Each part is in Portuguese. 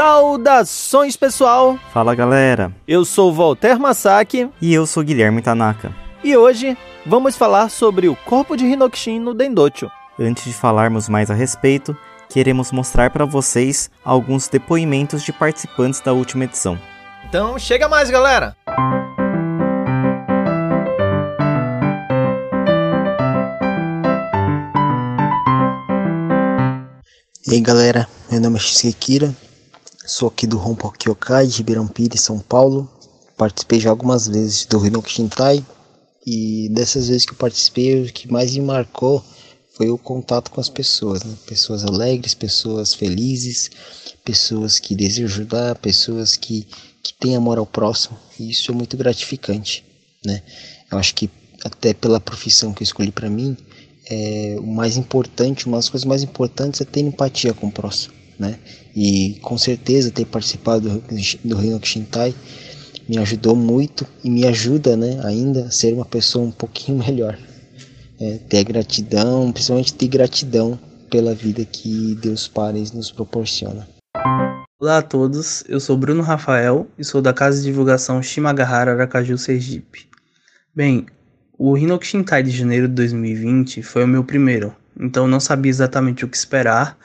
Saudações, pessoal! Fala, galera! Eu sou Walter Masaki. E eu sou Guilherme Tanaka. E hoje vamos falar sobre o corpo de Hinokshin no Dendocho. Antes de falarmos mais a respeito, queremos mostrar para vocês alguns depoimentos de participantes da última edição. Então, chega mais, galera! E aí galera, meu nome é Shisekira, sou aqui do Rompo Kyokai, de Ribeirão Pires, São Paulo. Participei já algumas vezes do Hinoki Shintai e dessas vezes que eu participei, o que mais me marcou foi o contato com as pessoas, né? pessoas alegres, pessoas felizes, pessoas que desejam ajudar, pessoas que, que têm amor ao próximo e isso é muito gratificante, né? Eu acho que até pela profissão que eu escolhi para mim, é, o mais importante, uma das coisas mais importantes é ter empatia com o próximo, né? E com certeza ter participado do, Rio Shintai me ajudou muito e me ajuda, né, ainda a ser uma pessoa um pouquinho melhor. É, ter gratidão, principalmente ter gratidão pela vida que Deus Pares nos proporciona. Olá a todos, eu sou Bruno Rafael e sou da Casa de Divulgação Shimagahara Aracaju Sergipe. Bem, o Hinoki Shintai de janeiro de 2020 foi o meu primeiro, então não sabia exatamente o que esperar,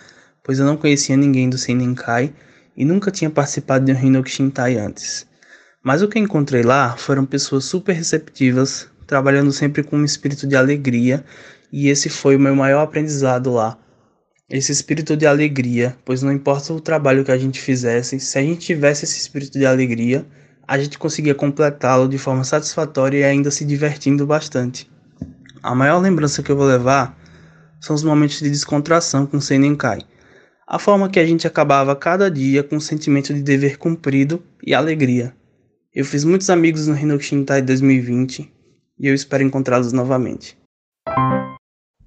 pois eu não conhecia ninguém do Seinenkai e nunca tinha participado de um Hinoki Shintai antes. Mas o que encontrei lá foram pessoas super receptivas, trabalhando sempre com um espírito de alegria, e esse foi o meu maior aprendizado lá. Esse espírito de alegria, pois não importa o trabalho que a gente fizesse, se a gente tivesse esse espírito de alegria, a gente conseguia completá-lo de forma satisfatória e ainda se divertindo bastante. A maior lembrança que eu vou levar são os momentos de descontração com Senenkai. A forma que a gente acabava cada dia com um sentimento de dever cumprido e alegria. Eu fiz muitos amigos no Hinoki Shintai 2020 e eu espero encontrá-los novamente.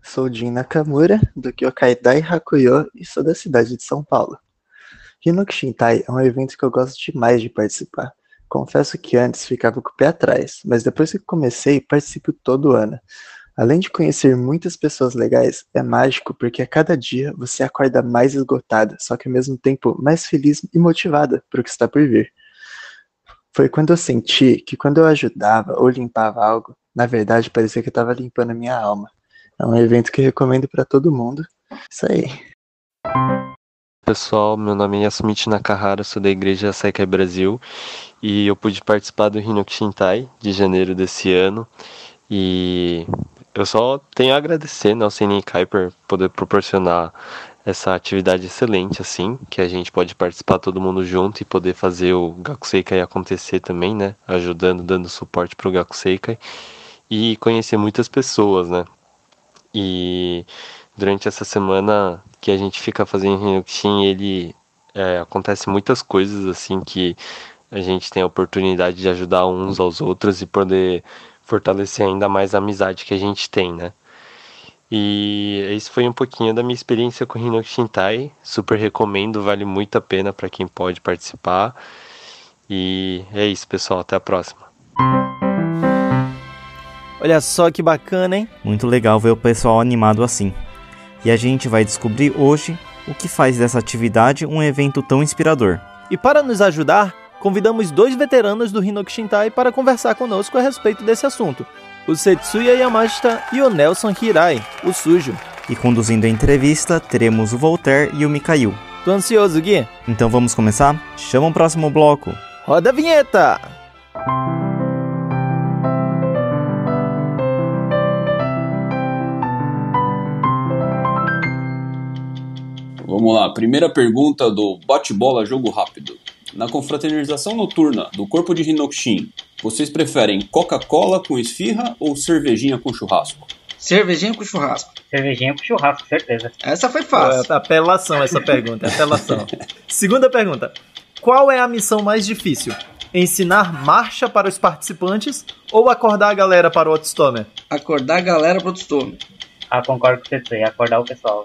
Sou Jin Nakamura, do Kyokai Dai Hakuyo e sou da cidade de São Paulo. Hinoki Shintai é um evento que eu gosto demais de participar. Confesso que antes ficava com o pé atrás, mas depois que comecei, participo todo ano. Além de conhecer muitas pessoas legais, é mágico porque a cada dia você acorda mais esgotada, só que ao mesmo tempo mais feliz e motivada para o que está por vir. Foi quando eu senti que quando eu ajudava ou limpava algo, na verdade parecia que eu estava limpando a minha alma. É um evento que recomendo para todo mundo. Isso aí. Pessoal, meu nome é Yasumiti Nakahara, sou da Igreja Saikai Brasil e eu pude participar do Hinoki Shintai de janeiro desse ano e eu só tenho a agradecer né, ao Seninkai por poder proporcionar essa atividade excelente assim, que a gente pode participar todo mundo junto e poder fazer o Gakuseikai acontecer também, né, ajudando, dando suporte para o Gakuseikai e conhecer muitas pessoas, né. E durante essa semana que a gente fica fazendo Hinokshin, ele é, acontece muitas coisas assim que a gente tem a oportunidade de ajudar uns aos outros e poder fortalecer ainda mais a amizade que a gente tem, né? E isso foi um pouquinho da minha experiência com o Hinoki Shintai. Super recomendo, vale muito a pena para quem pode participar. E é isso, pessoal. Até a próxima. Olha só que bacana, hein? Muito legal ver o pessoal animado assim. E a gente vai descobrir hoje o que faz dessa atividade um evento tão inspirador. E para nos ajudar, convidamos dois veteranos do Hinoki Shintai para conversar conosco a respeito desse assunto. O Setsuya Yamashita e o Nelson Hirai, o sujo. E conduzindo a entrevista, teremos o Voltaire e o Mikhail. Tô ansioso, Gui? Então vamos começar? Chama o próximo bloco. Roda a vinheta! Vamos lá, primeira pergunta do bate-bola jogo rápido. Na confraternização noturna do corpo de Hinokshin, vocês preferem Coca-Cola com esfirra ou cervejinha com churrasco? Cervejinha com churrasco. Cervejinha com churrasco, certeza. Essa foi fácil. É, apelação essa pergunta, apelação. Segunda pergunta. Qual é a missão mais difícil? Ensinar marcha para os participantes ou acordar a galera para o Otstomer? Acordar a galera para o Otstomer. Ah, concordo com você, acordar o pessoal.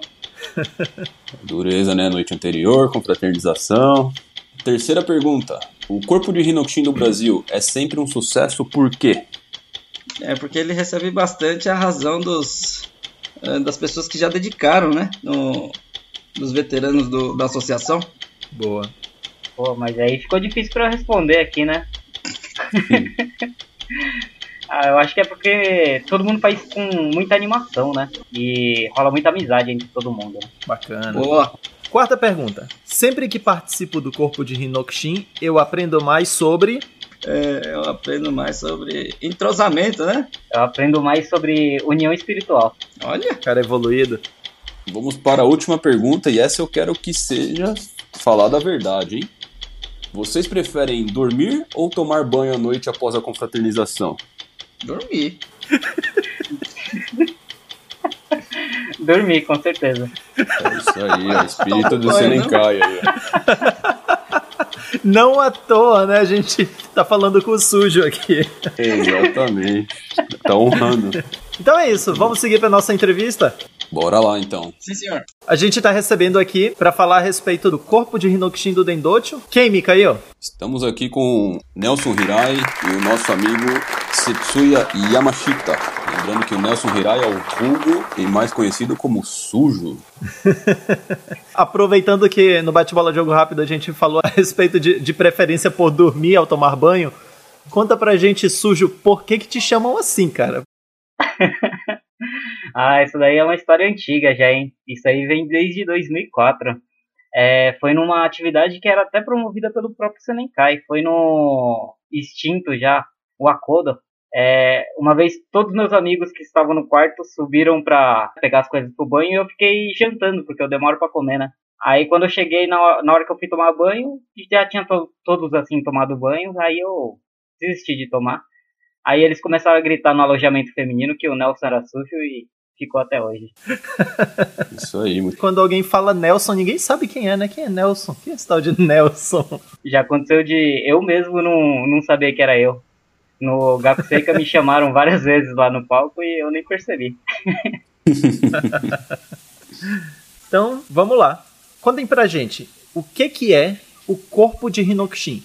Dureza, né? Noite anterior, confraternização. Terceira pergunta. O corpo de Hinokshin do Brasil é sempre um sucesso por quê? É porque ele recebe bastante a razão dos, das pessoas que já dedicaram, né? No, dos veteranos do, da associação. Boa. Pô, mas aí ficou difícil pra eu responder aqui, né? ah, eu acho que é porque todo mundo faz com muita animação, né? E rola muita amizade entre todo mundo. Né? Bacana. Boa. Quarta pergunta. Sempre que participo do corpo de Hinokshin, eu aprendo mais sobre. É, eu aprendo mais sobre entrosamento, né? Eu aprendo mais sobre união espiritual. Olha. Cara evoluído. Vamos para a última pergunta e essa eu quero que seja falada a verdade, hein? Vocês preferem dormir ou tomar banho à noite após a confraternização? Dormir. Dormir, com certeza. É isso aí, é o espírito do Senencai. Não à toa, né? A gente tá falando com o sujo aqui. Exatamente. Tá honrando. Então é isso, vamos seguir pra nossa entrevista? Bora lá então. Sim, senhor. A gente tá recebendo aqui pra falar a respeito do corpo de Hinokshin do Dendocho. Quem, Mikael? Estamos aqui com Nelson Hirai e o nosso amigo Setsuya Yamashita. Lembrando que o Nelson Hirai é o vulgo e mais conhecido como Sujo. Aproveitando que no bate-bola jogo rápido a gente falou a respeito de, de preferência por dormir ao tomar banho, conta pra gente, sujo, por que que te chamam assim, cara? Ah, isso daí é uma história antiga já, hein? Isso aí vem desde 2004. É, foi numa atividade que era até promovida pelo próprio Senenkai. Foi no extinto já, o Akodo. É, uma vez todos meus amigos que estavam no quarto subiram pra pegar as coisas pro banho e eu fiquei jantando, porque eu demoro pra comer, né? Aí quando eu cheguei, na, na hora que eu fui tomar banho, já tinha to- todos assim tomado banho, aí eu desisti de tomar. Aí eles começaram a gritar no alojamento feminino que o Nelson era sujo e ficou até hoje. Isso aí, muito Quando alguém fala Nelson, ninguém sabe quem é, né? Quem é Nelson? Quem é esse tal de Nelson? Já aconteceu de eu mesmo não, não saber que era eu. No Gaku Seika me chamaram várias vezes lá no palco e eu nem percebi. Então, vamos lá. Contem pra gente, o que que é o corpo de Hinokshin?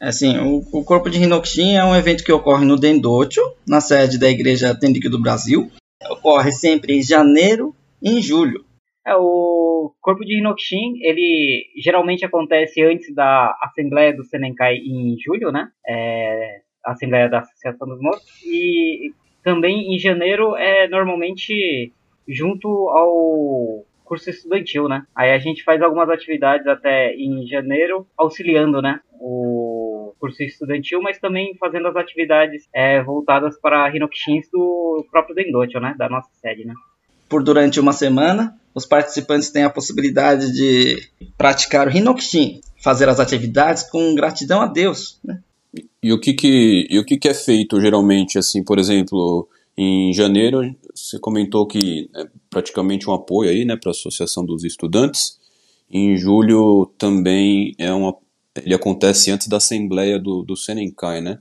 Assim, o, o Corpo de Hinokshin é um evento que ocorre no Dendocho, na sede da Igreja Tenrikyo do Brasil. Ocorre sempre em janeiro e em julho. É, o corpo de Hinokshin, ele geralmente acontece antes da Assembleia do Senenkai em julho, né? É, a Assembleia da Associação dos Mortos. E também em janeiro é normalmente junto ao curso estudantil, né? Aí a gente faz algumas atividades até em janeiro, auxiliando, né? O curso estudantil, mas também fazendo as atividades é, voltadas para Hinokishins do próprio Dendocho, né? Da nossa sede, né? Por durante uma semana, os participantes têm a possibilidade de praticar o Hinokshin, fazer as atividades com gratidão a Deus. Né? E o que que, e o que que é feito geralmente, assim, por exemplo, em janeiro, você comentou que é praticamente um apoio aí, né, para a Associação dos Estudantes. Em julho também é uma, ele acontece antes da Assembleia do, do Senenkai, né?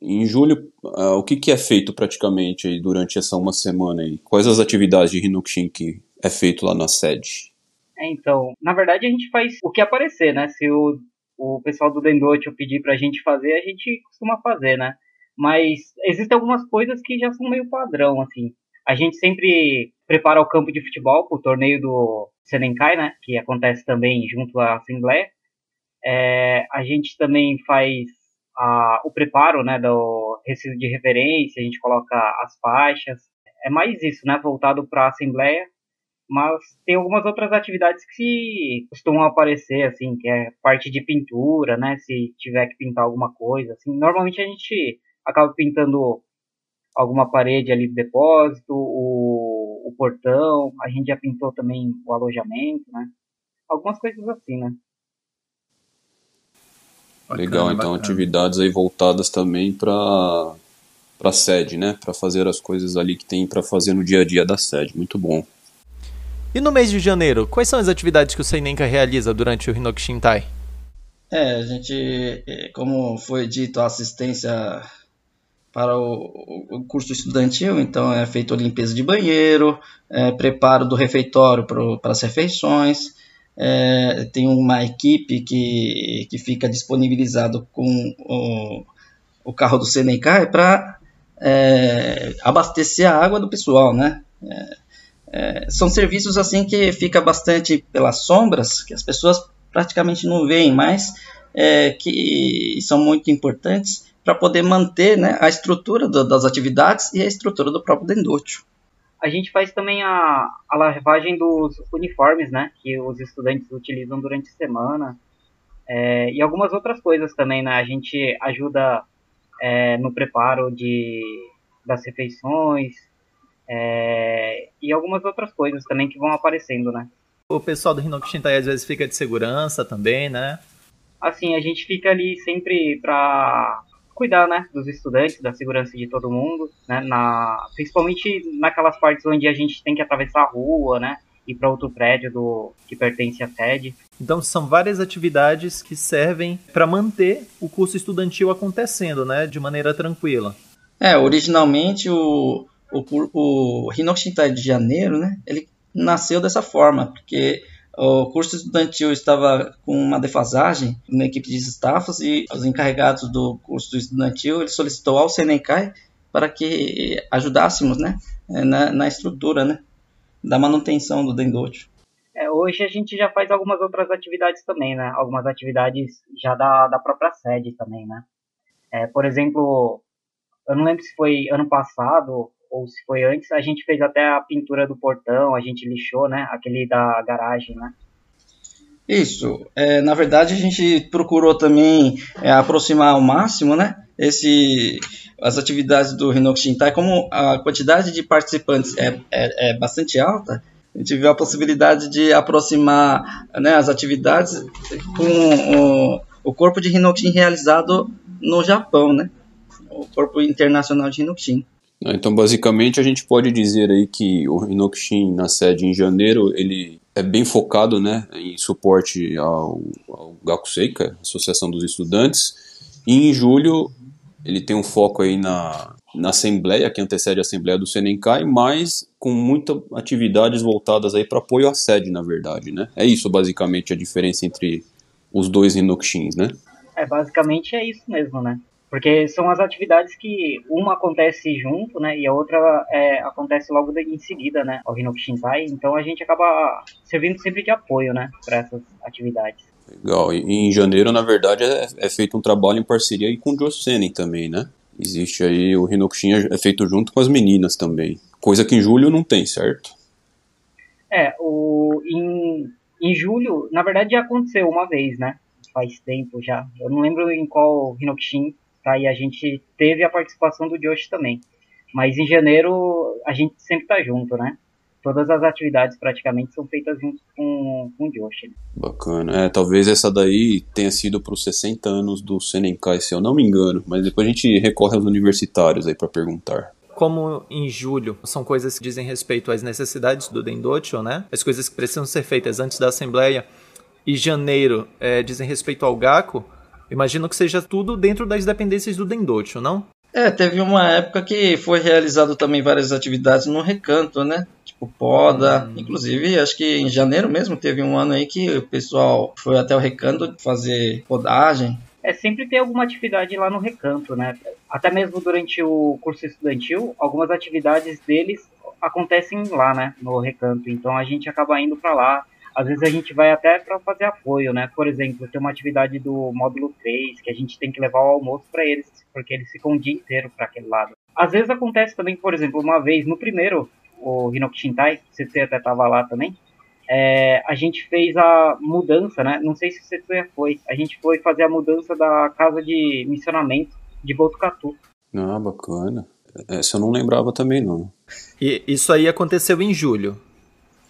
Em julho, ah, o que que é feito praticamente aí durante essa uma semana aí? Quais as atividades de Hinokshin que é feito lá na sede? É, então, na verdade a gente faz o que aparecer, né? Se o, o pessoal do Dendocho pedir pra gente fazer, a gente costuma fazer, né? Mas existem algumas coisas que já são meio padrão, assim. A gente sempre prepara o campo de futebol pro torneio do Senenkai, né? Que acontece também junto à Assembleia. É, a gente também faz a, o preparo, né? Do recibo de referência, a gente coloca as faixas. É mais isso, né? Voltado para a Assembleia mas tem algumas outras atividades que costumam aparecer, assim, que é parte de pintura, né? Se tiver que pintar alguma coisa, assim. Normalmente a gente acaba pintando alguma parede ali do depósito, o, o portão, a gente já pintou também o alojamento, né? Algumas coisas assim, né? Legal, então bacana. atividades aí voltadas também para para sede, né? Para fazer as coisas ali que tem para fazer no dia a dia da sede. Muito bom. E no mês de janeiro, quais são as atividades que o Seinenka realiza durante o Hinokshintai? É, a gente, eh, como foi dito, a assistência para o, o curso estudantil, então é feito a limpeza de banheiro, é, preparo do refeitório para as refeições, é, tem uma equipe que, que fica disponibilizado com o, o carro do Senenkai para abastecer a água do pessoal, né? É, é, são serviços assim que fica bastante pelas sombras, que as pessoas praticamente não veem, mas é, que são muito importantes para poder manter né, a estrutura do, das atividades e a estrutura do próprio dendútil. A gente faz também a, a lavagem dos uniformes, né, que os estudantes utilizam durante a semana, é, e algumas outras coisas também, né, a gente ajuda é, no preparo de, das refeições, é, e algumas outras coisas também que vão aparecendo, né. O pessoal do Rinokushintai às vezes fica de segurança também, né? Assim, a gente fica ali sempre para cuidar, né, dos estudantes, da segurança de todo mundo, né, na, principalmente naquelas partes onde a gente tem que atravessar a rua, né, ir para outro prédio do que pertence à sede. Então são várias atividades que servem para manter o curso estudantil acontecendo, né, de maneira tranquila. É, originalmente o o, o Rinokushintai de janeiro, né, ele nasceu dessa forma, porque o curso estudantil estava com uma defasagem na equipe de staffs e os encarregados do curso estudantil ele solicitou ao Senencai para que ajudássemos né, na, na estrutura né, da manutenção do Dendote. É, hoje a gente já faz algumas outras atividades também, né? Algumas atividades já da, da própria sede também, né? É, por exemplo, eu não lembro se foi ano passado ou se foi antes, a gente fez até a pintura do portão, a gente lixou, né? Aquele da garagem, né? Isso. É, na verdade, a gente procurou também é, aproximar ao máximo, né? Esse, as atividades do Rinox Shintai, como a quantidade de participantes é, é, é, bastante alta, a gente viu a possibilidade de aproximar né, as atividades com o, o corpo de Rinoxin realizado no Japão, né? O corpo internacional de Rinoxin. Né? Então, basicamente, a gente pode dizer aí que o Inokushin na sede em janeiro, ele é bem focado né, em suporte ao, ao Gakuseika, Associação dos Estudantes, e em julho ele tem um foco aí na, na Assembleia, que antecede a Assembleia do Senenkai, mas com muitas atividades voltadas aí para apoio à sede, na verdade, né? É isso, basicamente, a diferença entre os dois Inokushins, né? É, basicamente é isso mesmo, né? Porque são as atividades que uma acontece junto, né, e a outra é, acontece logo em seguida, né, ao Hinoki Shintai. Então a gente acaba servindo sempre de apoio, né, para essas atividades. Legal. E em janeiro, na verdade, é, é feito um trabalho em parceria aí com o Josenen também, né? Existe aí o Hinokushin é feito junto com as meninas também. Coisa que em julho não tem, certo? É, o, em, em julho, na verdade já aconteceu uma vez, né? Faz tempo já. Eu não lembro em qual Hinokushin tá? E a gente teve a participação do Josh também. Mas em janeiro a gente sempre tá junto, né? Todas as atividades praticamente são feitas junto com, com o Josh. Né? Bacana. É, talvez essa daí tenha sido para os 60 anos do Senenkai, se eu não me engano. Mas depois a gente recorre aos universitários aí para perguntar como em julho são coisas que dizem respeito às necessidades do Dendocho, né? As coisas que precisam ser feitas antes da Assembleia, e janeiro é, dizem respeito ao Gaku, Imagino que seja tudo dentro das dependências do Dendocho, não? É, teve uma época que foi realizado também várias atividades no recanto, né? Tipo poda. Hum. Inclusive, acho que em janeiro mesmo teve um ano aí que o pessoal foi até o recanto fazer podagem. É, sempre tem alguma atividade lá no recanto, né? Até mesmo durante o curso estudantil, algumas atividades deles acontecem lá, né? No recanto. Então a gente acaba indo para lá às vezes a gente vai até para fazer apoio, né? Por exemplo, tem uma atividade do módulo 3 que a gente tem que levar o almoço para eles, porque eles ficam o dia inteiro para aquele lado. Às vezes acontece também, por exemplo, uma vez no primeiro, o Hinoki Shintai, você até estava lá também, é, a gente fez a mudança, né? Não sei se você foi. A gente foi fazer a mudança da casa de missionamento de Botucatu. Ah, bacana. Essa eu não lembrava também, não. E isso aí aconteceu em julho.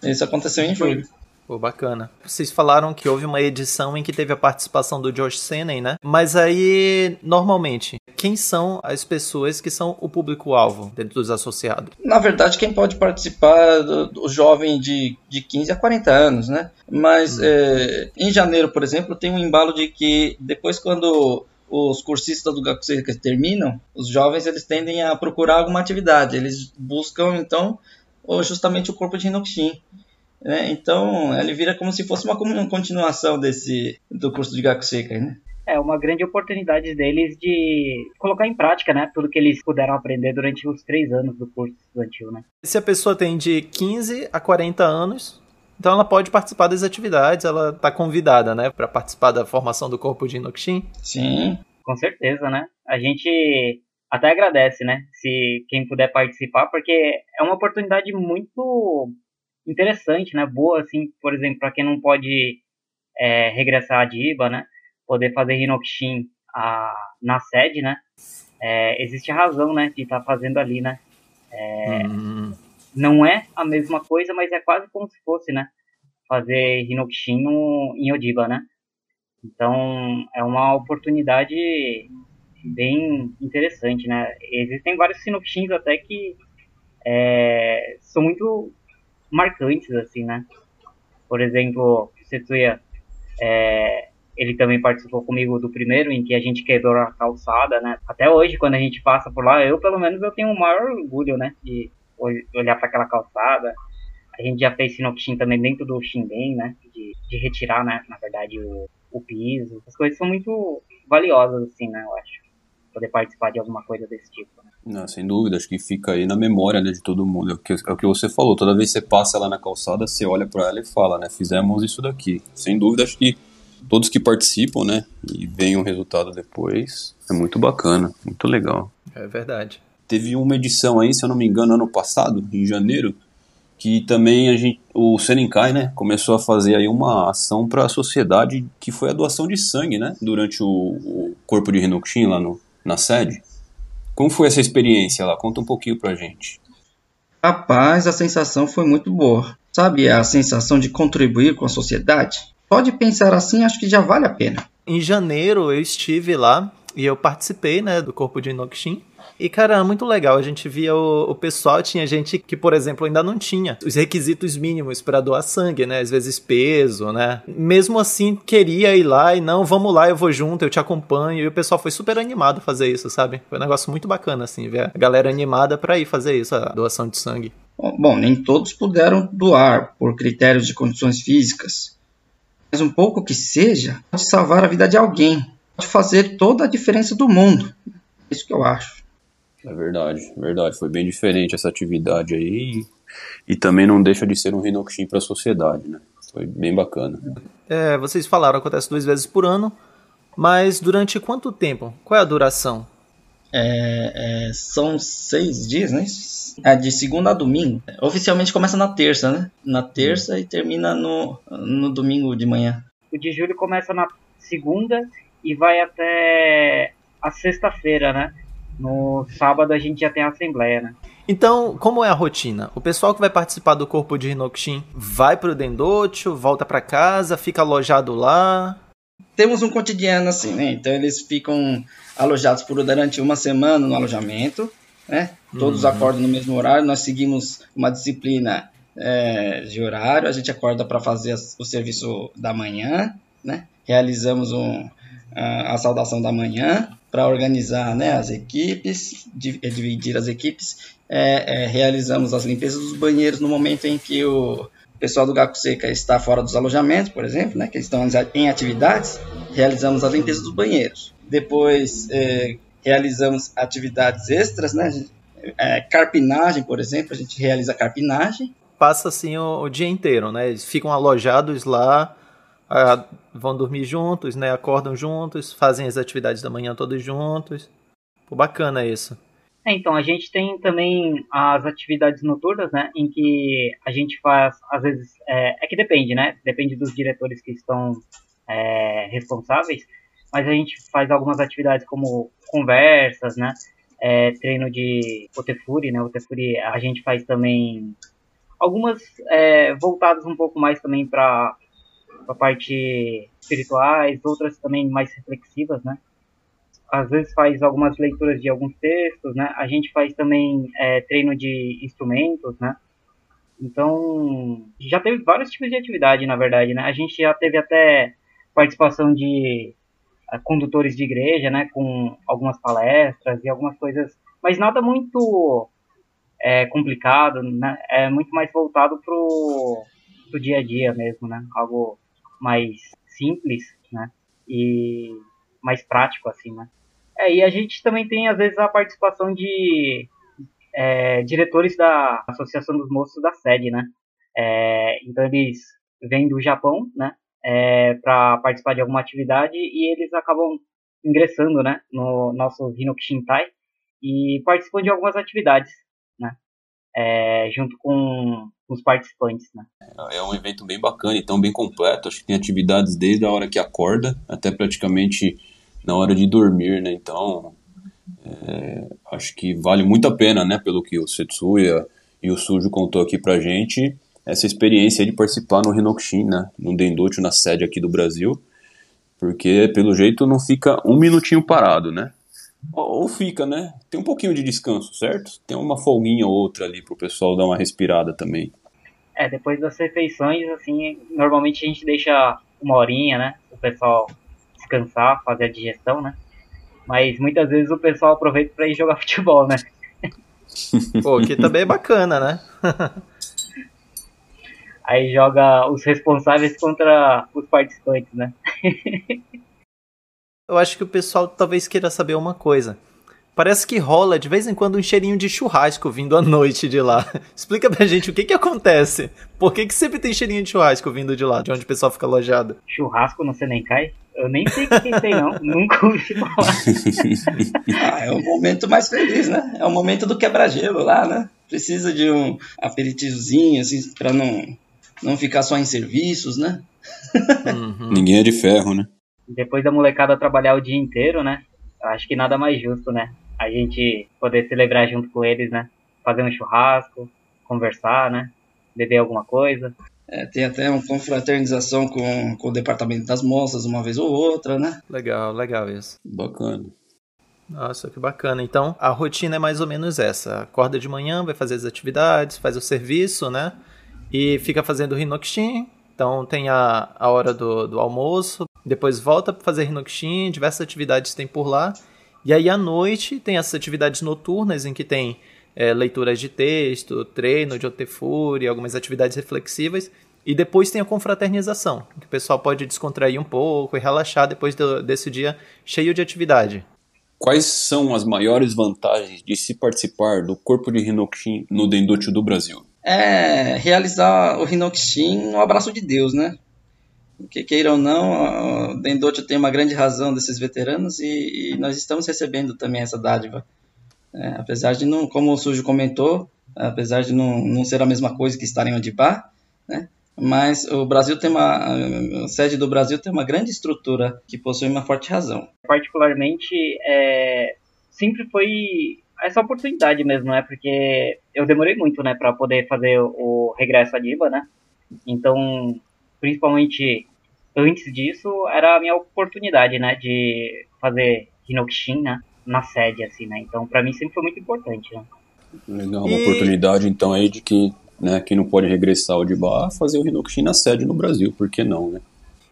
Isso aconteceu em julho. Pô, bacana. Vocês falaram que houve uma edição em que teve a participação do Josh Senen, né? Mas aí, normalmente, quem são as pessoas que são o público-alvo dentro dos associados? Na verdade, quem pode participar do, do jovem de, de 15 a 40 anos, né? Mas hum. é, em janeiro, por exemplo, tem um embalo de que depois quando os cursistas do Gakusei terminam, os jovens eles tendem a procurar alguma atividade. Eles buscam, então, justamente o corpo de Hinokshin. Né? Então, ele vira como se fosse uma continuação desse do curso de Gakuseikai, né? É uma grande oportunidade deles de colocar em prática, né? Tudo que eles puderam aprender durante os três anos do curso estudantil, né? Se a pessoa tem de 15 a 40 anos, Então ela pode participar das atividades, ela está convidada, né, para participar da formação do corpo de Inokshin. Sim, com certeza, né? A gente até agradece, né, se quem puder participar, porque é uma oportunidade muito interessante, né, boa, assim, por exemplo, para quem não pode é, regressar a Diba, né, poder fazer Hinokshin a, na sede, né, é, existe a razão, né, de estar tá fazendo ali, né. É, hum. Não é a mesma coisa, mas é quase como se fosse, né, fazer Hinokshin no, em Odiba, né. Então, é uma oportunidade bem interessante, né. Existem vários Sinokshins até que é, são muito marcantes, assim, né. Por exemplo, Setsuya é, ele também participou comigo do primeiro, em que a gente quebrou a calçada, né? Até hoje, quando a gente passa por lá, eu pelo menos eu tenho o maior orgulho, né? De olhar para aquela calçada. A gente já fez Sinokshin também dentro do Shinden, né? De, de retirar, né? Na verdade, o, o piso. As coisas são muito valiosas, assim, né? Eu acho. Poder participar de alguma coisa desse tipo. Né? Não, sem dúvida, acho que fica aí na memória né, de todo mundo. É o, que, é o que você falou, toda vez que você passa lá na calçada, você olha para ela e fala, né? Fizemos isso daqui. Sem dúvida, acho que todos que participam, né, e veem o resultado depois, é muito bacana, muito legal. É verdade. Teve uma edição aí, se eu não me engano, ano passado, em janeiro, que também a gente, o Senenkai, né, começou a fazer aí uma ação para a sociedade que foi a doação de sangue, né, durante o, o corpo de Hinokushin lá no, na sede. Como foi essa experiência lá? Conta um pouquinho pra gente. Rapaz, a sensação foi muito boa. Sabe a sensação de contribuir com a sociedade? Pode pensar assim, acho que já vale a pena. Em janeiro eu estive lá e eu participei, né, do corpo de Inokshin. E, cara, muito legal. A gente via o, o, pessoal, tinha gente que, por exemplo, ainda não tinha os requisitos mínimos para doar sangue, né? Às vezes peso, né? Mesmo assim, queria ir lá e não, vamos lá, eu vou junto, eu te acompanho. E o pessoal foi super animado a fazer isso, sabe? Foi um negócio muito bacana, assim, ver a galera animada para ir fazer isso, a doação de sangue. Bom, nem todos puderam doar por critérios de condições físicas mas um pouco que seja, pode salvar a vida de alguém, pode fazer toda a diferença do mundo. É isso que eu acho. É verdade, verdade. Foi bem diferente essa atividade aí e, também não deixa de ser um Rinokushin para a sociedade, né? Foi bem bacana. É, vocês falaram, acontece duas vezes por ano, mas durante quanto tempo? Qual é a duração? É, é, são seis dias, né? É de segunda a domingo. Oficialmente começa na terça, né? Na terça e termina no, no domingo de manhã. O de julho começa na segunda e vai até a sexta-feira, né? No sábado a gente já tem a assembleia, né? Então, como é a rotina? O pessoal que vai participar do corpo de Hinokushin vai pro Dendocho, volta para casa, fica alojado lá? Temos um cotidiano assim, né? Então eles ficam alojados por durante uma semana no alojamento, né? Todos uhum. acordam no mesmo horário. Nós seguimos uma disciplina é, de horário. A gente acorda para fazer o serviço da manhã, né? Realizamos um, a, saudação da manhã para organizar né, as equipes, dividir as equipes. É, é, realizamos as limpezas dos banheiros no momento em que o pessoal do Gaku Seca está fora dos alojamentos, por exemplo, né, que estão em atividades. Realizamos as limpezas dos banheiros. Depois é, realizamos atividades extras, né? É, carpinagem, por exemplo, a gente realiza carpinagem. Passa assim o, o dia inteiro, né? Eles ficam alojados lá, ah, vão dormir juntos, né? Acordam juntos, fazem as atividades da manhã todos juntos. Pô, bacana isso. É, então, a gente tem também as atividades noturnas, né? Em que a gente faz, às vezes, é, é que depende, né? Depende dos diretores que estão é, responsáveis mas a gente faz algumas atividades como conversas, né? É, treino de Otefuri, né? Otefuri a gente faz também algumas é, voltadas um pouco mais também para a parte espirituais, outras também mais reflexivas, né? Às vezes faz algumas leituras de alguns textos, né? A gente faz também é, treino de instrumentos, né? Então, já teve vários tipos de atividade, na verdade, né? A gente já teve até participação de condutores de igreja, né, com algumas palestras e algumas coisas, mas nada muito é, complicado, né, é muito mais voltado pro, pro dia a dia mesmo, né, algo mais simples, né, e mais prático assim, né. É, e a gente também tem às vezes a participação de é, diretores da Associação dos Moços da sede, né. É, então eles vêm do Japão, né? É, para participar de alguma atividade e eles acabam ingressando, né? No nosso Hinokushintai e participam de algumas atividades? É, junto com os participantes, né? É um evento bem bacana, então bem completo. Acho que tem atividades desde a hora que acorda até praticamente na hora de dormir, né? Então é, acho que vale muito a pena, né? Pelo que o Setsuya e o Sujo contou aqui pra gente, essa experiência de participar no Hinokushin, né? No Dendocho, na sede aqui do Brasil. Porque, pelo jeito, não fica um minutinho parado, né? Ou fica, né? Tem um pouquinho de descanso, certo? Tem uma folguinha ou outra ali pro pessoal dar uma respirada também. É, depois das refeições, assim, normalmente a gente deixa uma horinha, né? O pessoal descansar, fazer a digestão, né? Mas muitas vezes o pessoal aproveita para ir jogar futebol, né? Pô, que também é bacana, né? Aí joga os responsáveis contra os participantes, né? Eu acho que o pessoal talvez queira saber uma coisa. Parece que rola de vez em quando um cheirinho de churrasco vindo à noite de lá. Explica pra gente o que que acontece. Por que, que sempre tem cheirinho de churrasco vindo de lá, de onde o pessoal fica alojado? Churrasco no Senencai? Eu nem sei o que tem, não. Nunca ouvi falar. ah, é o momento mais feliz, né? É o momento do quebra-gelo lá, né? Precisa de um aperitivozinho, assim, pra não, não ficar só em serviços, né? Uhum. Ninguém é de ferro, né? Depois da molecada trabalhar o dia inteiro, né? Acho que nada mais justo, né? A gente poder celebrar junto com eles, né? Fazer um churrasco, conversar, né? Beber alguma coisa. É, tem até uma confraternização com, com o departamento das moças uma vez ou outra, né? Legal, legal isso. Bacana. Nossa, que bacana. Então, a rotina é mais ou menos essa. Acorda de manhã, vai fazer as atividades, faz o serviço, né? E fica fazendo o. Então, tem a, a hora do, do almoço. Depois volta para fazer Hinokushin, diversas atividades tem por lá. E aí, à noite, tem essas atividades noturnas em que tem é, leituras de texto, treino de Otefuri, algumas atividades reflexivas. E depois tem a confraternização, que o pessoal pode descontrair um pouco e relaxar depois do, desse dia cheio de atividade. Quais são as maiores vantagens de se participar do corpo de Hinokushin no Dendocho do Brasil? É realizar o Hinokushin no abraço de Deus, né? Que queira ou não, o Dendocho tem uma grande razão desses veteranos e, e nós estamos recebendo também essa dádiva é, apesar de não, como o Sujo comentou, apesar de não, não ser a mesma coisa que estar em Odibá, né? Mas o Brasil tem uma a sede do Brasil tem uma grande estrutura que possui uma forte razão. Particularmente, é, sempre foi essa oportunidade mesmo, né? Porque eu demorei muito, né, para poder fazer o regresso a Diba, né? Então, principalmente antes disso, era a minha oportunidade, né, de fazer Hinokushin, né? na sede, assim, né? Então, para mim sempre foi muito importante, né? Legal, uma e... oportunidade então aí de que, né, quem não pode regressar ao de bar, fazer o Hinokushin na sede no Brasil, por que não, né?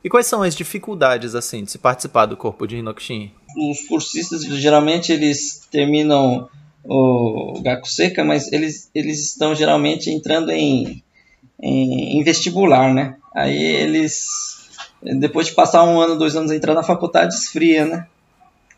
E quais são as dificuldades, assim, de se participar do corpo de Hinokushin? Os cursistas, geralmente, eles terminam o Gakuseka, mas eles, eles estão geralmente entrando em, em, em vestibular, né? Aí eles, depois de passar um ano, dois anos entrando na faculdade, esfria, né?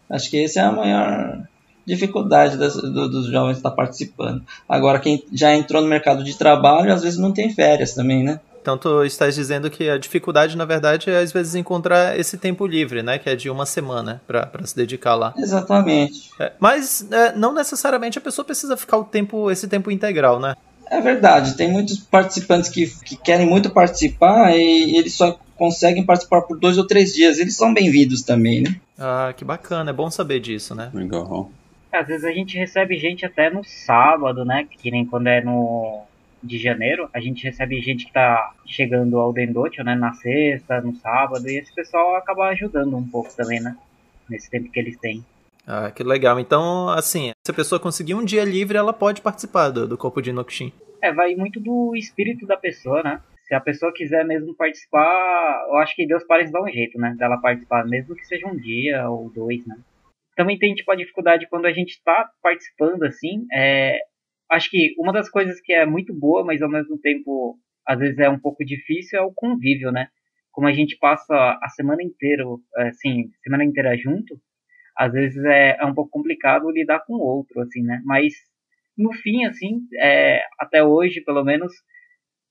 Acho que essa é a maior dificuldade das, do, dos jovens estar participando. Agora, quem já entrou no mercado de trabalho, às vezes não tem férias também, né? Então, tu estás dizendo que a dificuldade, na verdade, é às vezes encontrar esse tempo livre, né? Que é de uma semana para se dedicar lá. Exatamente. É, mas é, não necessariamente a pessoa precisa ficar o tempo, esse tempo integral, né? É verdade. Tem muitos participantes que, que querem muito participar e, e eles só conseguem participar por dois ou três dias. Eles são bem-vindos também, né? Ah, que bacana, é bom saber disso, né? Legal. Às vezes a gente recebe gente até no sábado, né? Que nem quando é no de janeiro, a gente recebe gente que tá chegando ao Dendote, né? Na sexta, no sábado, e esse pessoal acaba ajudando um pouco também, né? Nesse tempo que eles têm. Ah, que legal. Então, assim, se a pessoa conseguir um dia livre, ela pode participar do, do corpo de Inokushin. É, vai muito do espírito da pessoa, né? se a pessoa quiser mesmo participar, eu acho que Deus parece dar um jeito, né? Dela participar, mesmo que seja um dia ou dois, né? Também tem, tipo, a dificuldade quando a gente está participando, assim, é... Acho que uma das coisas que é muito boa, mas ao mesmo tempo, às vezes é um pouco difícil, é o convívio, né? Como a gente passa a semana inteira, assim, semana inteira junto, às vezes é, é um pouco complicado lidar com o outro, assim, né? Mas, no fim, assim, é... até hoje, pelo menos,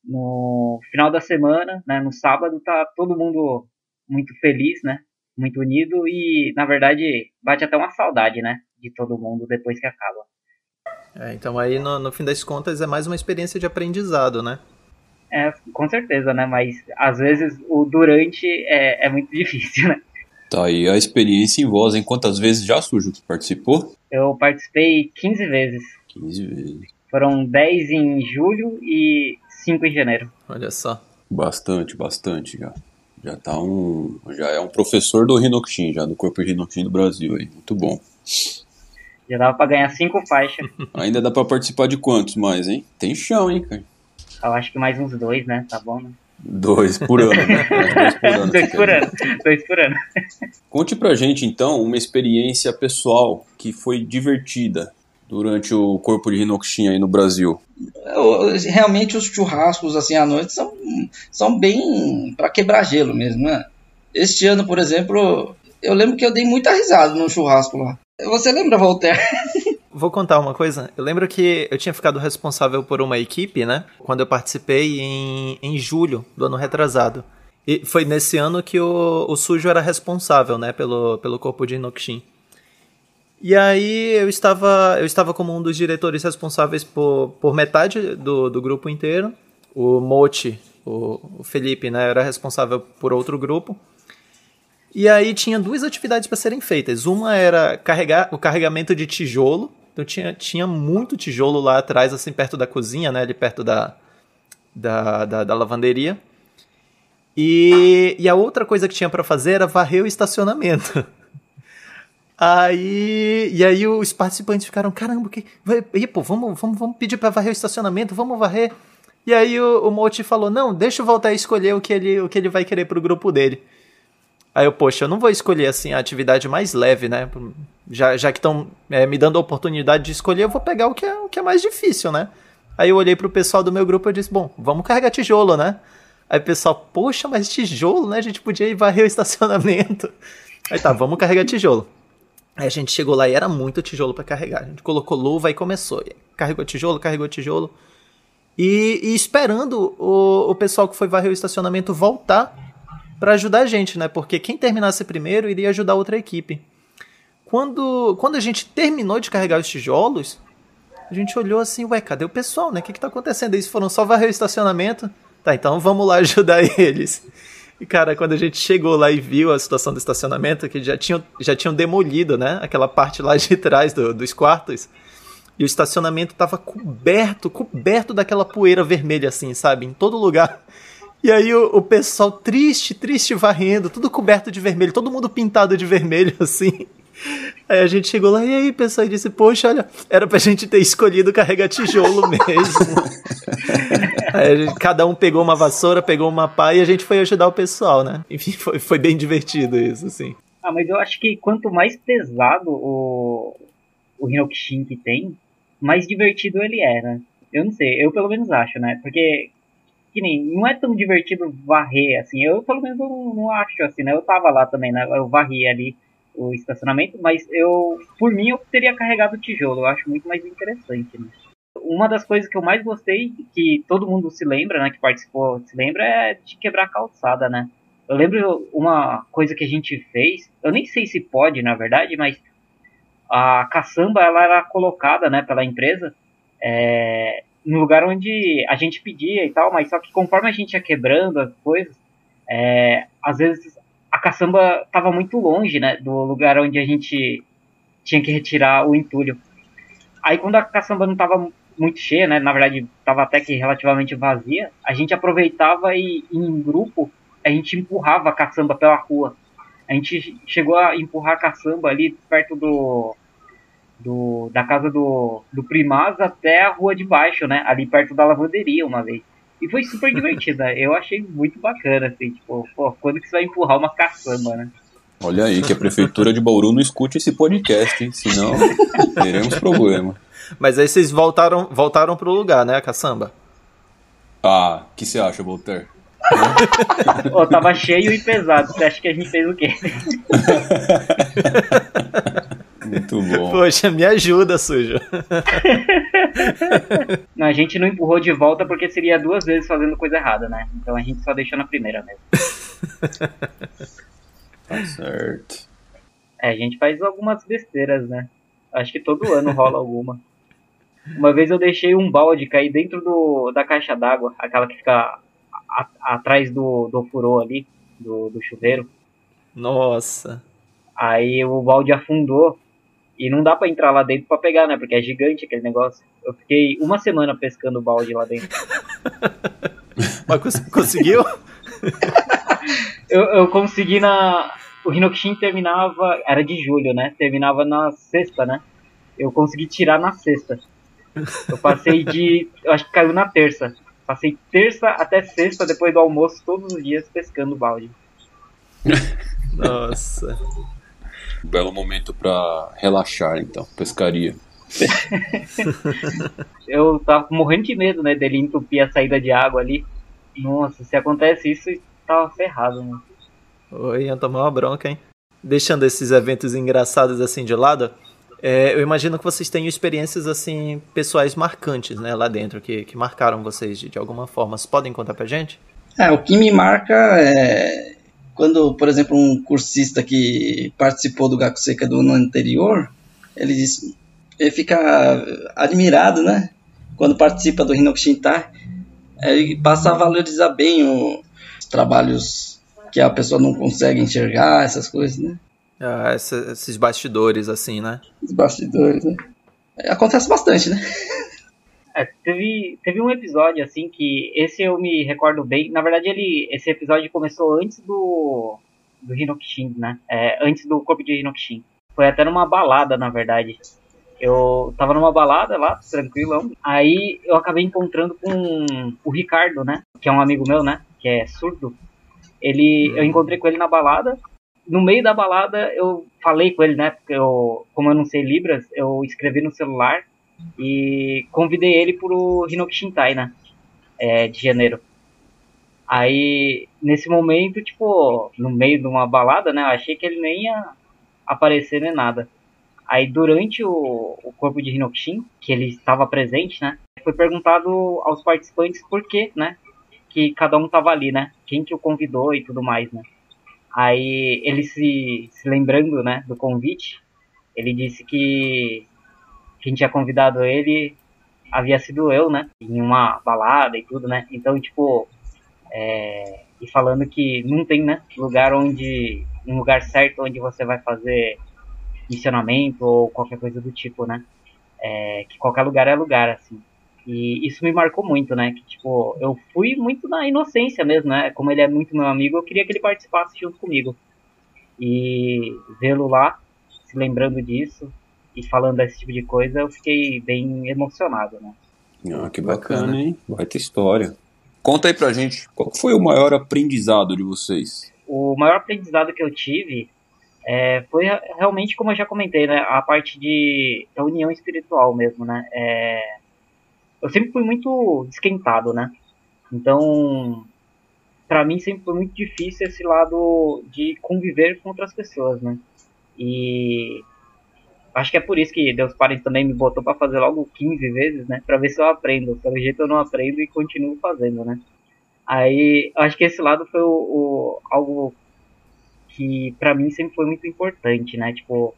no final da semana, né, no sábado, tá todo mundo muito feliz, né? Muito unido e, na verdade, bate até uma saudade, né? De todo mundo depois que acaba. É, então aí, no, no fim das contas, é mais uma experiência de aprendizado, né? É, com certeza, né? Mas às vezes o durante é, é muito difícil, né? Tá aí a experiência em voz, em quantas vezes já, Sujo, que participou? Eu participei 15 vezes. 15 vezes. Foram 10 em julho e 5 em janeiro. Olha só. Bastante, bastante já. Já tá um. Já é um professor do Rinoxin, já do Corpo Rinoxin do Brasil aí. Muito bom. Já dava pra ganhar 5 faixas. Ainda dá pra participar de quantos mais, hein? Tem chão, hein, cara? Eu acho que mais uns dois, né? Tá bom, né? Dois por ano, né? Dois por ano. dois por ano. Dois por ano. Conte pra gente, então, uma experiência pessoal que foi divertida durante o Corpo de Rinoxin aí no Brasil. Realmente os churrascos assim à noite são, são bem para quebrar gelo mesmo, né? Este ano, por exemplo, eu lembro que eu dei muita risada no churrasco lá. Você lembra, Voltaire? Vou contar uma coisa. Eu lembro que eu tinha ficado responsável por uma equipe, né? Quando eu participei em, em julho do ano retrasado. E foi nesse ano que o, o Sujo era responsável, né? Pelo, pelo corpo de Inoxin. E aí eu estava, eu estava como um dos diretores responsáveis por, por metade do, do grupo inteiro. O Moti, o, o Felipe, né? Era responsável por outro grupo. E aí tinha duas atividades para serem feitas. Uma era carregar o carregamento de tijolo. Então tinha, tinha muito tijolo lá atrás, assim, perto da cozinha, né? Ali perto da, da, da, da lavanderia. E, e a outra coisa que tinha para fazer era varrer o estacionamento. Aí, e aí os participantes ficaram, caramba, que, e, pô, vamos, vamos, vamos pedir para varrer o estacionamento, vamos varrer. E aí o, o Moti falou, não, deixa eu voltar a escolher o que ele, o que ele vai querer pro grupo dele. Aí eu, poxa, eu não vou escolher assim a atividade mais leve, né? Já, já que estão me dando a oportunidade de escolher, eu vou pegar o que é, o que é mais difícil, né? Aí eu olhei pro pessoal do meu grupo e disse, bom, vamos carregar tijolo, né? Aí o pessoal, poxa, mas tijolo, né? A gente podia ir varrer o estacionamento. Aí tá, vamos carregar tijolo. Aí a gente chegou lá e era muito tijolo para carregar. A gente colocou luva e começou. Carregou tijolo, carregou tijolo. E, e esperando o, o pessoal que foi varrer o estacionamento voltar para ajudar a gente, né? Porque quem terminasse primeiro iria ajudar outra equipe. Quando, quando a gente terminou de carregar os tijolos, a gente olhou assim, ué, cadê o pessoal, né? O que, que tá acontecendo? Eles foram só varrer o estacionamento. Tá, então vamos lá ajudar eles. E, cara, quando a gente chegou lá e viu a situação do estacionamento, que já tinham, já tinham demolido, né? Aquela parte lá de trás do- dos quartos. E o estacionamento tava coberto, coberto daquela poeira vermelha, assim, sabe? Em todo lugar. E aí o, o pessoal triste, triste varrendo, tudo coberto de vermelho, todo mundo pintado de vermelho, assim. Aí a gente chegou lá, e aí, pessoal, e disse, poxa, olha, era pra gente ter escolhido carregar tijolo mesmo. Aí gente- cada um pegou uma vassoura, pegou uma pá e a gente foi ajudar o pessoal, né? Enfim, foi, foi bem divertido isso, assim. Ah, mas eu acho que quanto mais pesado o, o Hinokshin que tem, mais divertido ele é, né? Eu não sei, eu pelo menos acho, né? Porque, que nem, não é tão divertido varrer, assim. Eu pelo menos não, não acho, assim, né? Eu tava lá também, né? Eu varri ali o estacionamento, mas eu, por mim, eu teria carregado o tijolo. Eu acho muito mais interessante, né? Uma das coisas que eu mais gostei, que todo mundo se lembra, né? Que participou, se lembra, é de quebrar a calçada, né? Eu lembro uma coisa que a gente fez, eu nem sei se pode, na verdade, mas a caçamba ela era colocada, né, pela empresa é, no lugar onde a gente pedia e tal, mas só que conforme a gente ia quebrando as coisas, é, às vezes a caçamba estava muito longe, né, do lugar onde a gente tinha que retirar o entulho. Aí quando a caçamba não estava muito cheia, né, na verdade estava até que relativamente vazia, a gente aproveitava e em grupo a gente empurrava a caçamba pela rua. A gente chegou a empurrar a caçamba ali perto do, do da casa do, do Primaz até a rua de baixo, né? Ali perto da lavanderia uma vez. E foi super divertida. Eu achei muito bacana, assim, tipo, pô, quando que você vai empurrar uma caçamba, né? Olha aí, que a Prefeitura de Bauru não escute esse podcast, hein? Senão teremos problema. Mas aí vocês voltaram, voltaram pro lugar, né, a caçamba? Ah, o que você acha, Voltaire? Ó, tava cheio e pesado. Você acha que a gente fez o quê? Muito bom. Poxa, me ajuda, sujo. Não, a gente não empurrou de volta porque seria duas vezes fazendo coisa errada, né? Então a gente só deixou na primeira mesmo. Tá certo. É, a gente faz algumas besteiras, né? Acho que todo ano rola alguma. Uma vez eu deixei um balde cair dentro do, da caixa d'água, aquela que fica a- a- atrás do, do furô ali, do, do chuveiro. Nossa. Aí o balde afundou e não dá pra entrar lá dentro pra pegar, né? Porque é gigante aquele negócio. Eu fiquei uma semana pescando o balde lá dentro. Mas cons- conseguiu? Eu, eu consegui na. O Hinokshin terminava. Era de julho, né? Terminava na sexta, né? Eu consegui tirar na sexta. Eu passei de. Eu acho que caiu na terça. Passei terça até sexta, depois do almoço, todos os dias pescando o balde. Nossa. Belo momento pra relaxar, então. Pescaria. Eu tava morrendo de medo, né? Dele entupir a saída de água ali. Nossa, se acontece isso, tava ferrado, né? Oi, ia tomar uma bronca, hein? Deixando esses eventos engraçados assim de lado, é, eu imagino que vocês tenham experiências assim pessoais marcantes, né, lá dentro, que, que marcaram vocês de, de alguma forma. Vocês podem contar pra gente? É, o que me marca é quando, por exemplo, um cursista que participou do Gaku Seika do ano anterior, ele, diz, ele fica admirado, né? Quando participa do Hinoki Shintai, ele passa a valorizar bem o- os trabalhos que a pessoa não consegue enxergar, essas coisas, né? Ah, esses bastidores assim, né? Os bastidores, né? Acontece bastante, né? É, teve, teve um episódio assim que esse eu me recordo bem. Na verdade, ele esse episódio começou antes do do Hinokshin, né? É, antes do corpo de Hinokshin. Foi até numa balada, na verdade. Eu tava numa balada lá, tranquilão. Aí eu acabei encontrando com o Ricardo, né? Que é um amigo meu, né? Que é surdo. Ele, eu encontrei com ele na balada. No meio da balada, eu falei com ele, né? Porque eu, como eu não sei Libras, eu escrevi no celular e convidei ele pro Hinoki Shintai, né? É, de janeiro. Aí, nesse momento, tipo, no meio de uma balada, né? Eu achei que ele nem ia aparecer nem nada. Aí, durante o, o corpo de Hinokshin, que ele estava presente, né? Foi perguntado aos participantes por quê, né? Que cada um tava ali, né? Quem que o convidou e tudo mais, né? Aí, ele se, se lembrando, né? Do convite, ele disse que quem tinha convidado ele havia sido eu, né? Em uma balada e tudo, né? Então, tipo, é, e falando que não tem, né? Lugar onde, um lugar certo onde você vai fazer missionamento ou qualquer coisa do tipo, né? É, que qualquer lugar é lugar, assim. E isso me marcou muito, né? Que, tipo, eu fui muito na inocência mesmo, né? Como ele é muito meu amigo, eu queria que ele participasse junto comigo. E vê-lo lá, se lembrando disso, e falando desse tipo de coisa, eu fiquei bem emocionado, né? Ah, que bacana, hein? Vai ter história. Conta aí pra gente, qual foi o maior aprendizado de vocês? O maior aprendizado que eu tive é, foi re- realmente, como eu já comentei, né? A parte de da união espiritual mesmo, né? É, eu sempre fui muito esquentado, né? Então, pra mim sempre foi muito difícil esse lado de conviver com outras pessoas, né? E acho que é por isso que Deus Parem também me botou pra fazer logo 15 vezes, né? Pra ver se eu aprendo. Pelo jeito eu não aprendo e continuo fazendo, né? Aí, acho que esse lado foi o, o- algo que pra mim sempre foi muito importante, né? Tipo,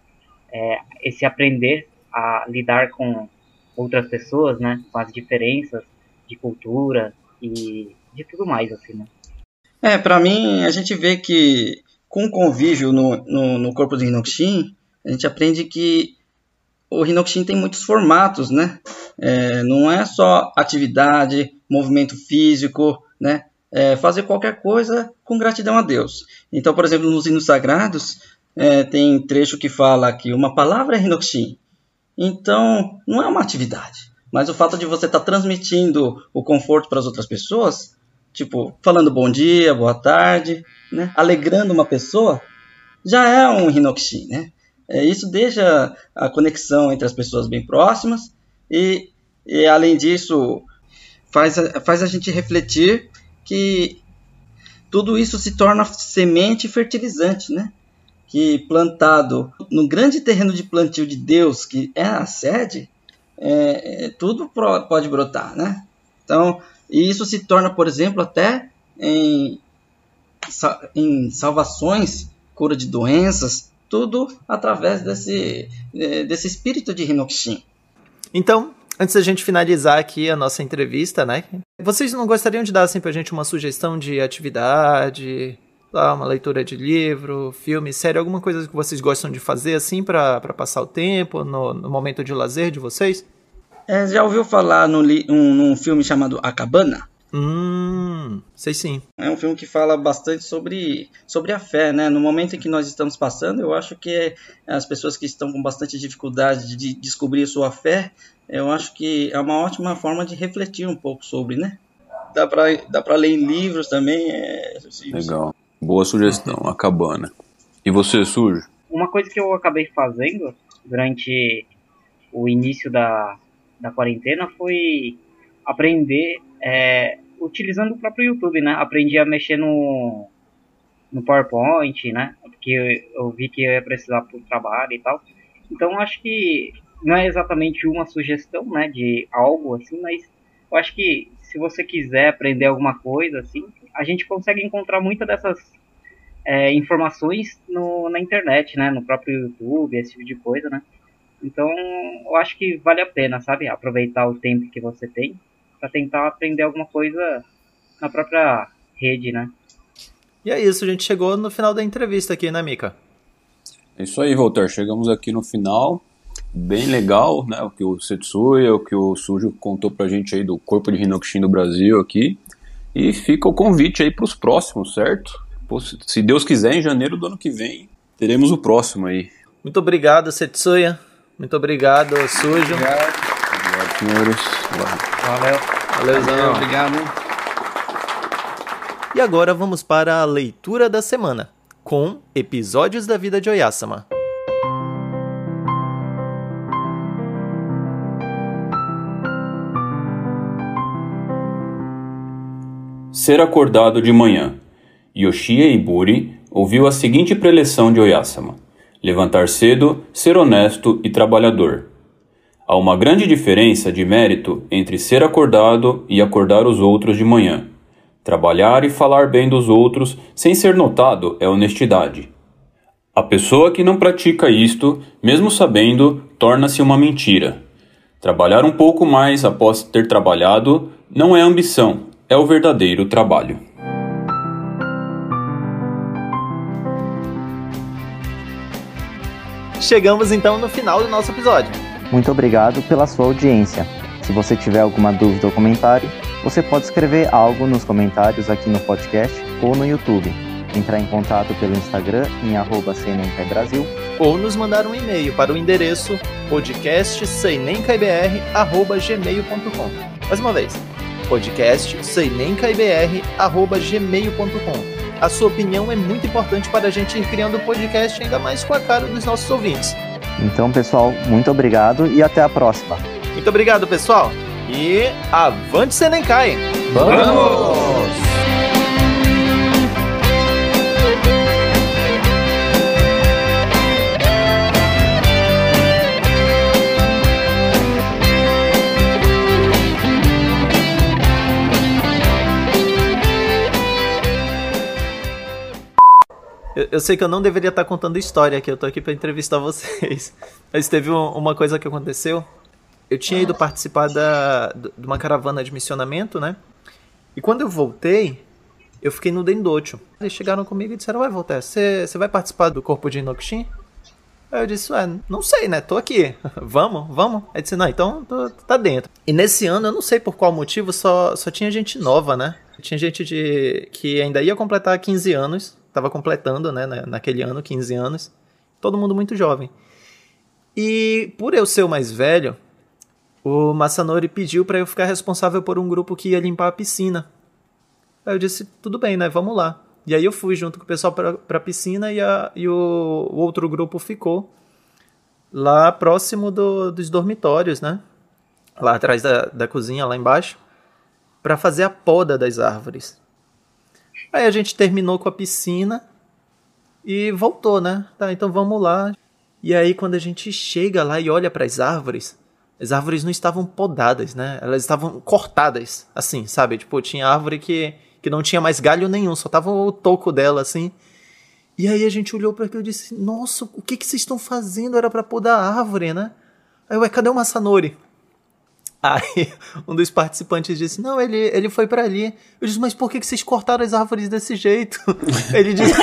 é, esse aprender a lidar com outras pessoas, né? Com as diferenças de cultura e de tudo mais, assim, né? É, pra mim, a gente vê que com o convívio no, no, no corpo do Hinokshin, a gente aprende que o Hinokshin tem muitos formatos, né? É, não é só atividade, movimento físico, né? É, fazer qualquer coisa com gratidão a Deus. Então, por exemplo, nos hinos sagrados, é, tem trecho que fala que uma palavra é Hinokshin. Então, não é uma atividade. Mas o fato de você estar transmitindo o conforto para as outras pessoas, tipo, falando bom dia, boa tarde, né? alegrando uma pessoa, já é um Hinokshin, né? É, isso deixa a conexão entre as pessoas bem próximas e, e além disso, faz a, faz a gente refletir que tudo isso se torna semente fertilizante, né? que plantado no grande terreno de plantio de Deus, que é a sede, é, é, tudo pode brotar, né? Então, isso se torna, por exemplo, até em, em salvações, cura de doenças, tudo através desse, é, desse espírito de Hinokshin. Então, antes da gente finalizar aqui a nossa entrevista, né? Vocês não gostariam de dar assim pra gente uma sugestão de atividade, uma leitura de livro, filme, série, alguma coisa que vocês gostam de fazer assim para passar o tempo, no, no, momento de lazer de vocês? É, já ouviu falar num, um, num filme chamado A Cabana? Hum, sei sim. É um filme que fala bastante sobre, sobre a fé, né? No momento em que nós estamos passando, eu acho que as pessoas que estão com bastante dificuldade de descobrir sua fé, eu acho que é uma ótima forma de refletir um pouco sobre, né? Dá para dá pra ler em livros também. É... Legal. Boa sugestão, a cabana. E você, Sujo? Uma coisa que eu acabei fazendo durante o início da, da quarentena foi aprender é, utilizando o próprio YouTube, né? Aprendi a mexer no, no PowerPoint, né? Porque eu, eu vi que eu ia precisar para o trabalho e tal. Então acho que não é exatamente uma sugestão, né? De algo assim, mas eu acho que se você quiser aprender alguma coisa assim, a gente consegue encontrar muitas dessas é, informações no, na internet, né? No próprio YouTube, esse tipo de coisa, né? Então, eu acho que vale a pena, sabe? Aproveitar o tempo que você tem para tentar aprender alguma coisa na própria rede, né? E é isso, a gente chegou no final da entrevista aqui, né, Mika? É isso aí, Walter. Chegamos aqui no final. Bem legal, né? O que o Setsuya, o que o Sujo contou pra gente aí do Corpo de Hinokushin do Brasil aqui. E fica o convite aí para os próximos, certo? Se Deus quiser, em janeiro do ano que vem, teremos o próximo aí. Muito obrigado, Setsuya. Muito obrigado, Sujo. Obrigado. Senhores. Valeu. Valeu, Valeu Obrigado. E agora vamos para a leitura da semana, com Episódios da Vida de Oyasama. Ser acordado de manhã. Yoshie Iburi ouviu a seguinte preleção de Oyasama: Levantar cedo, ser honesto e trabalhador. Há uma grande diferença de mérito entre ser acordado e acordar os outros de manhã. Trabalhar e falar bem dos outros sem ser notado é honestidade. A pessoa que não pratica isto, mesmo sabendo, torna-se uma mentira. Trabalhar um pouco mais após ter trabalhado não é ambição, é o verdadeiro trabalho. Chegamos então no final do nosso episódio. Muito obrigado pela sua audiência. Se você tiver alguma dúvida ou comentário, você pode escrever algo nos comentários aqui no podcast ou no YouTube. Entrar em contato pelo Instagram em Brasil ou nos mandar um e-mail para o endereço podcastseinemcaibr@gmail.com. Mais uma vez, podcastseinemcaibr@gmail.com. A sua opinião é muito importante para a gente ir criando o podcast ainda mais com a cara dos nossos ouvintes. Então, pessoal, muito obrigado e até a próxima. Muito obrigado, pessoal. E avante Senenkai! Vamos! Vamos! Eu, eu, sei que eu não deveria estar contando história aqui, eu tô aqui para entrevistar vocês. Mas teve um, uma coisa que aconteceu. Eu tinha ido participar da, de uma caravana de missionamento, né? E quando eu voltei, eu fiquei no Dendocho. Eles chegaram comigo e disseram: Ué, Voltaire, você vai participar do corpo de Inokushin? Aí eu disse, ué, não sei, né? Tô aqui. vamos, vamos. Aí disse, não, então tô, tá dentro. E nesse ano, eu não sei por qual motivo, só, só tinha gente nova, né? Tinha gente de que ainda ia completar 15 anos estava completando, né, naquele ano, 15 anos. Todo mundo muito jovem. E por eu ser o mais velho, o Masanori pediu para eu ficar responsável por um grupo que ia limpar a piscina. Aí eu disse, tudo bem, né, vamos lá. E aí eu fui junto com o pessoal para a piscina e, a, e o, o, outro grupo ficou lá próximo do, dos dormitórios, né? Lá atrás da, da cozinha, lá embaixo, para fazer a poda das árvores. Aí a gente terminou com a piscina e voltou, né? Tá, então vamos lá. E aí quando a gente chega lá e olha para as árvores, as árvores não estavam podadas, né? Elas estavam cortadas, assim, sabe? Tipo, tinha árvore que, que não tinha mais galho nenhum, só tava o toco dela, assim. E aí a gente olhou para aquilo e disse: Nossa, o que, que vocês estão fazendo? Era para podar a árvore, né? Aí, ué, cadê o Massanori? Aí um dos participantes disse: Não, ele, ele foi para ali. Eu disse: Mas por que, que vocês cortaram as árvores desse jeito? Ele disse,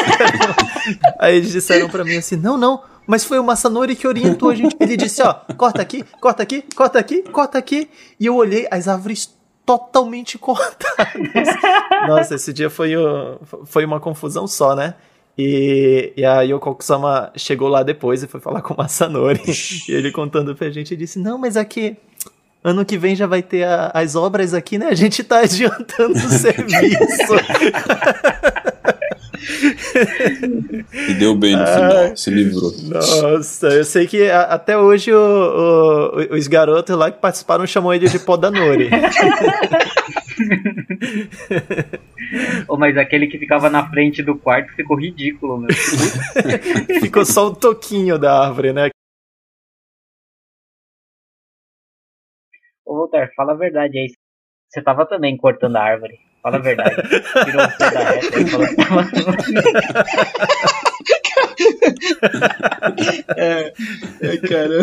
Aí eles disseram para mim assim: Não, não, mas foi o Massanori que orientou a gente. Ele disse: Ó, corta aqui, corta aqui, corta aqui, corta aqui. E eu olhei as árvores totalmente cortadas. Nossa, esse dia foi, o, foi uma confusão só, né? E, e a Yoko Kusama chegou lá depois e foi falar com o Masanori. e ele contando pra gente, disse: Não, mas aqui. Ano que vem já vai ter a, as obras aqui, né? A gente tá adiantando o serviço. e deu bem no final, se livrou. Nossa, eu sei que a, até hoje o, o, os garotos lá que participaram chamam ele de Podanori. oh, mas aquele que ficava na frente do quarto ficou ridículo, meu. ficou só o toquinho da árvore, né? Ô, Walter, fala a verdade aí. Você tava também cortando a árvore. Fala a verdade. Tirou o pé da reta e falou que tava... é, é, cara.